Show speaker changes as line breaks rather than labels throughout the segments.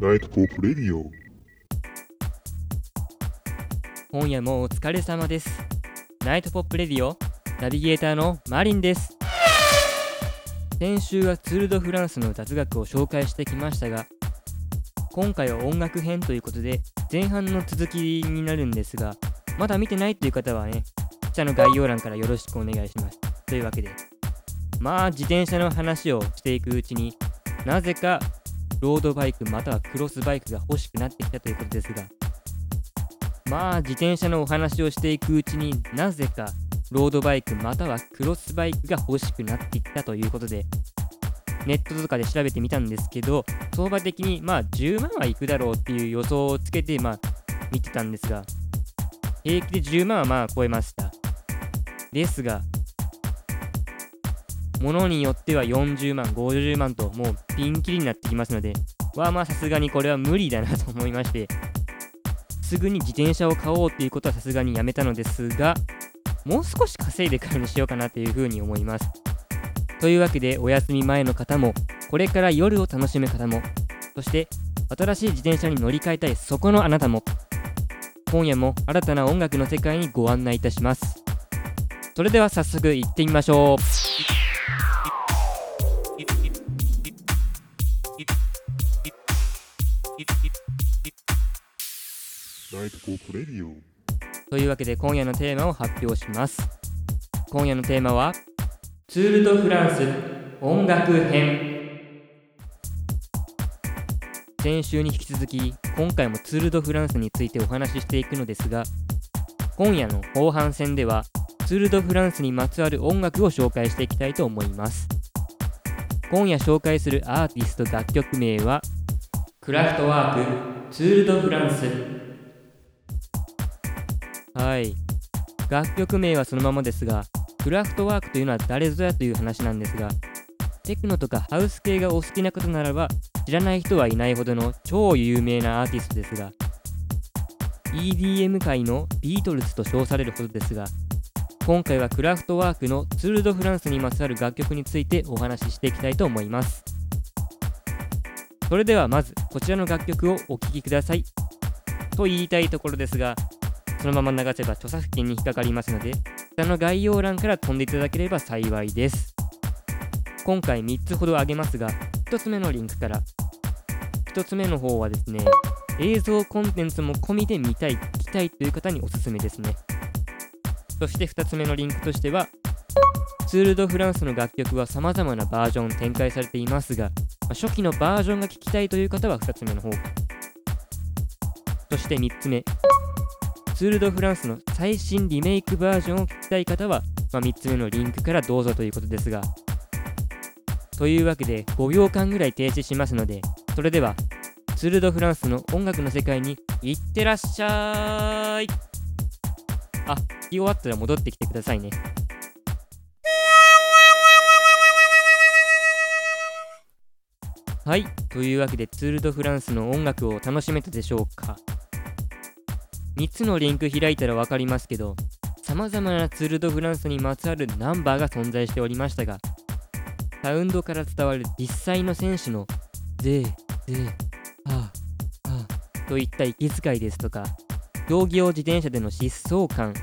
ナイトポップレディオ
今夜もお疲れ様です。ナイトポップレディオナビゲーターのマリンです。先週はツール・ド・フランスの雑学を紹介してきましたが今回は音楽編ということで前半の続きになるんですがまだ見てないという方はね下の概要欄からよろしくお願いします。というわけでまあ自転車の話をしていくうちになぜかロードバイクまたはクロスバイクが欲しくなってきたということですがまあ自転車のお話をしていくうちになぜかロードバイクまたはクロスバイクが欲しくなってきたということでネットとかで調べてみたんですけど相場的にまあ10万はいくだろうっていう予想をつけてまあ見てたんですが平気で10万はまあ超えました。ですがものによっては40万50万ともうピンキリになってきますのではまあさすがにこれは無理だなと思いましてすぐに自転車を買おうっていうことはさすがにやめたのですがもう少し稼いでからにしようかなというふうに思います。というわけでお休み前の方もこれから夜を楽しむ方もそして新しい自転車に乗り換えたいそこのあなたも今夜も新たな音楽の世界にご案内いたします。それでは早速行ってみましょう。というわけで今夜のテーマを発表します。今夜のテーマはツール・ド・フランス音楽編。先週に引き続き今回もツール・ド・フランスについてお話ししていくのですが今夜の後半戦ではツール・ド・フランスにまつわる音楽を紹介していきたいと思います。今夜紹介するアーティスト楽曲名はクラフトワークツール・ド・フランス。はい。楽曲名はそのままですがクラフトワークというのは誰ぞやという話なんですがテクノとかハウス系がお好きな方ならば知らない人はいないほどの超有名なアーティストですが EDM 界のビートルズと称されるほどですが今回はクラフトワークのツール・ド・フランスにまつわる楽曲についてお話ししていきたいと思いますそれではまずこちらの楽曲をお聴きくださいと言いたいところですがそのまま流せば著作権に引っかかりますので、下の概要欄から飛んでいただければ幸いです。今回3つほど挙げますが、1つ目のリンクから。1つ目の方はですね、映像コンテンツも込みで見たい、聞きたいという方におすすめですね。そして2つ目のリンクとしては、ツール・ド・フランスの楽曲は様々なバージョン展開されていますが、ま初期のバージョンが聞きたいという方は2つ目の方そして3つ目、ツール・ド・フランスの最新リメイクバージョンを聞きたい方は、まあ、3つ目のリンクからどうぞということですが。というわけで5秒間ぐらい停止しますので、それではツール・ド・フランスの音楽の世界に行ってらっしゃいあ、聞き終わったら戻ってきてくださいね。はい、というわけでツール・ド・フランスの音楽を楽しめたでしょうか3つのリンク開いたら分かりますけど、様々なツール・ド・フランスにまつわるナンバーが存在しておりましたが、サウンドから伝わる実際の選手ので、で、はあ、はあといった息遣いですとか、競技用自転車での疾走感、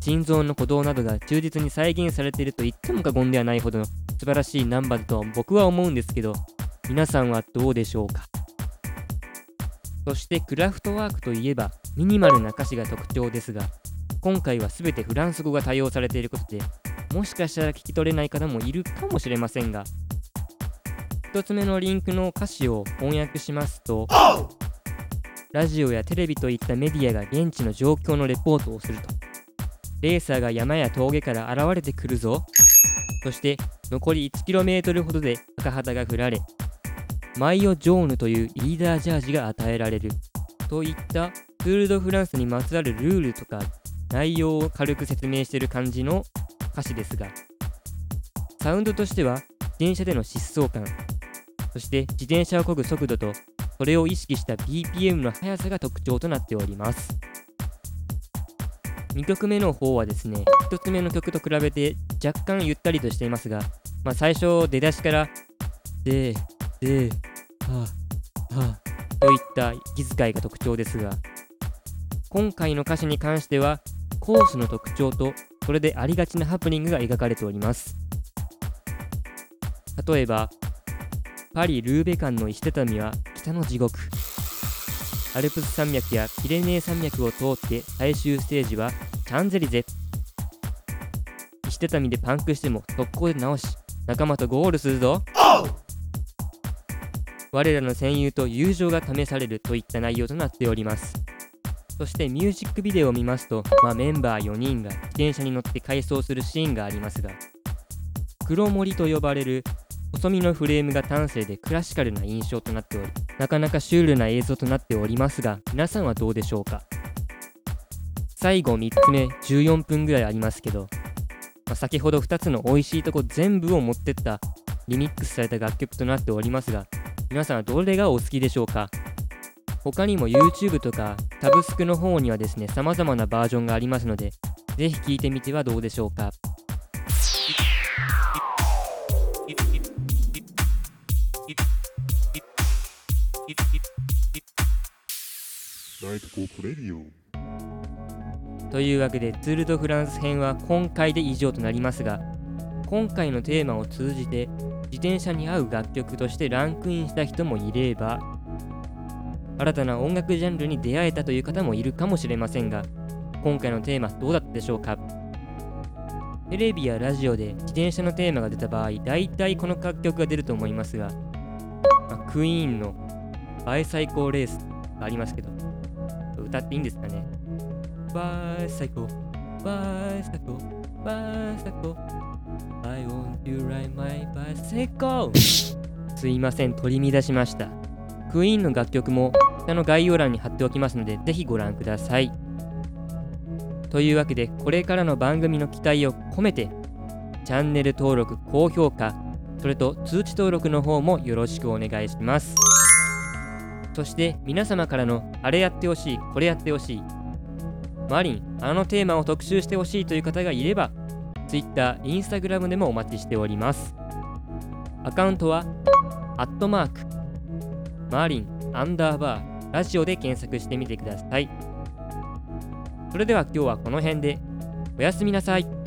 心臓の鼓動などが忠実に再現されていると言っても過言ではないほどの素晴らしいナンバーだと僕は思うんですけど、皆さんはどうでしょうか？そしてクラフトワークといえばミニマルな歌詞が特徴ですが今回は全てフランス語が多用されていることでもしかしたら聞き取れない方もいるかもしれませんが1つ目のリンクの歌詞を翻訳しますとラジオやテレビといったメディアが現地の状況のレポートをすると。レーサーが山や峠から現れてくるぞ。そして残り 1km ほどで赤旗が振られマイオ・ジョーヌというリーダージャージが与えられる。といったツール・ド・フランスにまつわるルールとか内容を軽く説明している感じの歌詞ですがサウンドとしては自転車での疾走感。そして自転車を漕ぐ速度とそれを意識した BPM の速さが特徴となっております2曲目の方はですね1つ目の曲と比べて若干ゆったりとしていますが、まあ、最初出だしからで、で、はあ、はあ、といった息遣いが特徴ですが、今回の歌詞に関しては、コースの特徴と、それでありがちなハプニングが描かれております。例えば、パリ・ルーベ間の石畳は北の地獄。アルプス山脈やピレネー山脈を通って最終ステージはチャンゼリゼ。石畳でパンクしても速攻で直し、仲間とゴールするぞ。我らの戦友と友情が試されるといった内容となっております。そしてミュージックビデオを見ますと、まあ、メンバー4人が自転車に乗って回走するシーンがありますが、黒森と呼ばれる細身のフレームが端正でクラシカルな印象となっており、なかなかシュールな映像となっておりますが、皆さんはどうでしょうか？最後3つ目、14分ぐらいありますけど、まあ、先ほど2つの美味しいとこ全部を持ってったリミックスされた楽曲となっておりますが、皆さんはどれがお好きでしょうか？他にも YouTube とかタブスクの方にはですね、様々なバージョンがありますので、ぜひ聴いてみてはどうでしょうか？
ナイトポップレディオ
というわけでツール・ド・フランス編は今回で以上となりますが今回のテーマを通じて自転車に合う楽曲としてランクインした人もいれば新たな音楽ジャンルに出会えたという方もいるかもしれませんが今回のテーマどうだったでしょうか？テレビやラジオで自転車のテーマが出た場合大体この楽曲が出ると思いますが、まあクイーンのバイサイコーレースがありますけど歌っていいんですかね？バイサイコ。バイサイコ。バイサイコ。I want you ride my bicycle. すいません取り乱しました。クイーンの楽曲も下の概要欄に貼っておきますのでぜひご覧ください。というわけでこれからの番組の期待を込めてチャンネル登録高評価それと通知登録の方もよろしくお願いしますそして皆様からのあれやってほしいこれやってほしい。マリンあのテーマを特集してほしいという方がいれば Twitter、Instagram でもお待ちしております。アカウントはアットマークマーリンアンダーバーラジオで検索してみてください。それでは今日はこの辺でおやすみなさい。